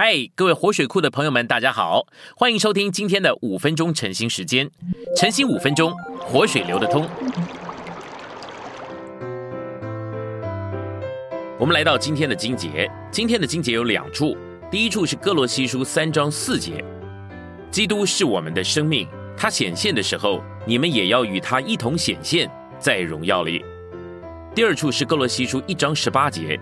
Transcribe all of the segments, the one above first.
嗨，各位活水库的朋友们，大家好，欢迎收听今天的五分钟晨兴时间。晨兴五分钟，活水流得通。我们来到今天的经节，今天的经节有两处，第一处是哥罗西书三章四节，基督是我们的生命，他显现的时候，你们也要与他一同显现，在荣耀里。第二处是哥罗西书一章十八节，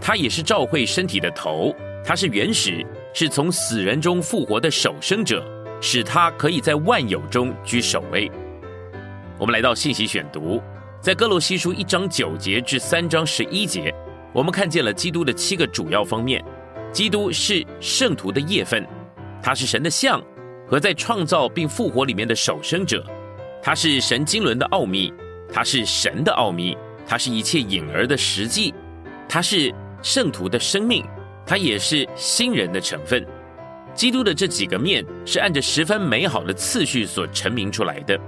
他也是召会身体的头。他是原始，是从死人中复活的守生者，使他可以在万有中居首位。我们来到信息选读，在哥罗西书一章九节至三章十一节，我们看见了基督的七个主要方面。基督是圣徒的业分，他是神的像和在创造并复活里面的守生者，他是神经纶的奥秘，他是神的奥秘，他是一切隐而的实际，他是圣徒的生命。它也是新人的成分。基督的这几个面是按着十分美好的次序所成名出来的。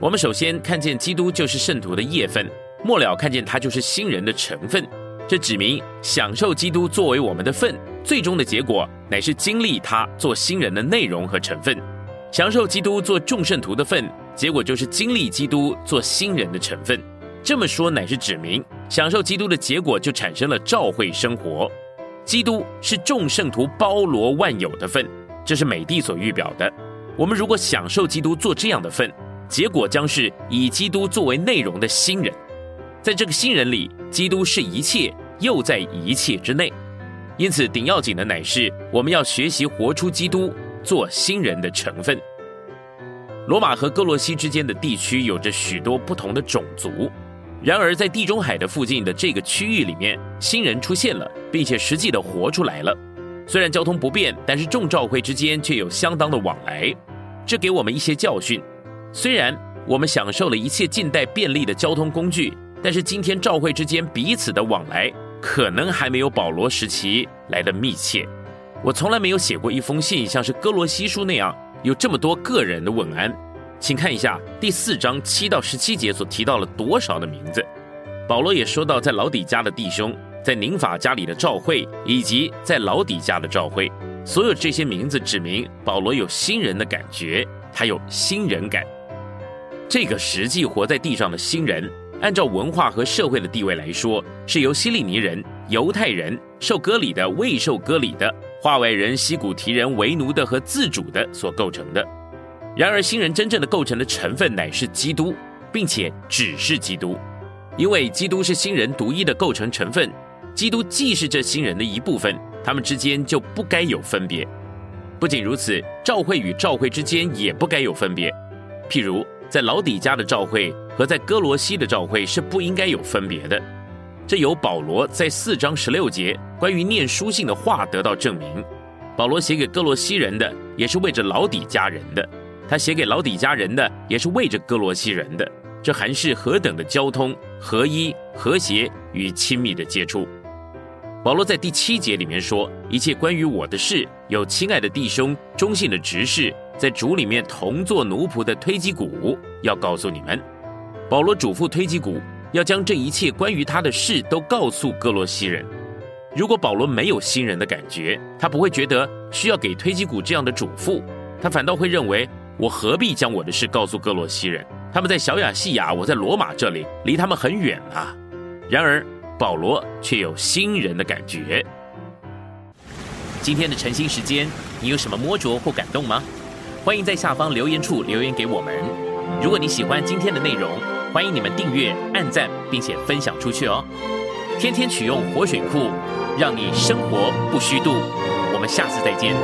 我们首先看见基督就是圣徒的业分，末了看见他就是新人的成分。这指明享受基督作为我们的份，最终的结果乃是经历他做新人的内容和成分。享受基督做众圣徒的份，结果就是经历基督做新人的成分。这么说乃是指明享受基督的结果就产生了召会生活。基督是众圣徒包罗万有的份，这是美帝所预表的。我们如果享受基督做这样的份，结果将是以基督作为内容的新人。在这个新人里，基督是一切，又在一切之内。因此，顶要紧的乃是我们要学习活出基督做新人的成分。罗马和哥罗西之间的地区有着许多不同的种族。然而，在地中海的附近的这个区域里面，新人出现了，并且实际的活出来了。虽然交通不便，但是众召会之间却有相当的往来。这给我们一些教训。虽然我们享受了一切近代便利的交通工具，但是今天召会之间彼此的往来，可能还没有保罗时期来的密切。我从来没有写过一封信，像是哥罗西书那样有这么多个人的问安。请看一下第四章七到十七节所提到了多少的名字。保罗也说到，在老底家的弟兄，在宁法家里的召会，以及在老底家的召会，所有这些名字指明保罗有新人的感觉，他有新人感。这个实际活在地上的新人，按照文化和社会的地位来说，是由希利尼人、犹太人、受割礼的、未受割礼的、化外人、西古提人、为奴的和自主的所构成的。然而，新人真正的构成的成分乃是基督，并且只是基督，因为基督是新人独一的构成成分。基督既是这新人的一部分，他们之间就不该有分别。不仅如此，召会与召会之间也不该有分别。譬如，在老底家的召会和在哥罗西的召会是不应该有分别的。这由保罗在四章十六节关于念书信的话得到证明。保罗写给哥罗西人的，也是为着老底家人的。他写给老底家人的，也是为着哥罗西人的。这还是何等的交通、合一、和谐与亲密的接触。保罗在第七节里面说：“一切关于我的事，有亲爱的弟兄、忠信的执事，在主里面同做奴仆的推基谷，要告诉你们。”保罗嘱咐推基谷，要将这一切关于他的事都告诉哥罗西人。如果保罗没有新人的感觉，他不会觉得需要给推基谷这样的嘱咐，他反倒会认为。我何必将我的事告诉哥罗西人？他们在小亚细亚，我在罗马这里，离他们很远啊。然而保罗却有新人的感觉。今天的晨兴时间，你有什么摸着或感动吗？欢迎在下方留言处留言给我们。如果你喜欢今天的内容，欢迎你们订阅、按赞，并且分享出去哦。天天取用活水库，让你生活不虚度。我们下次再见。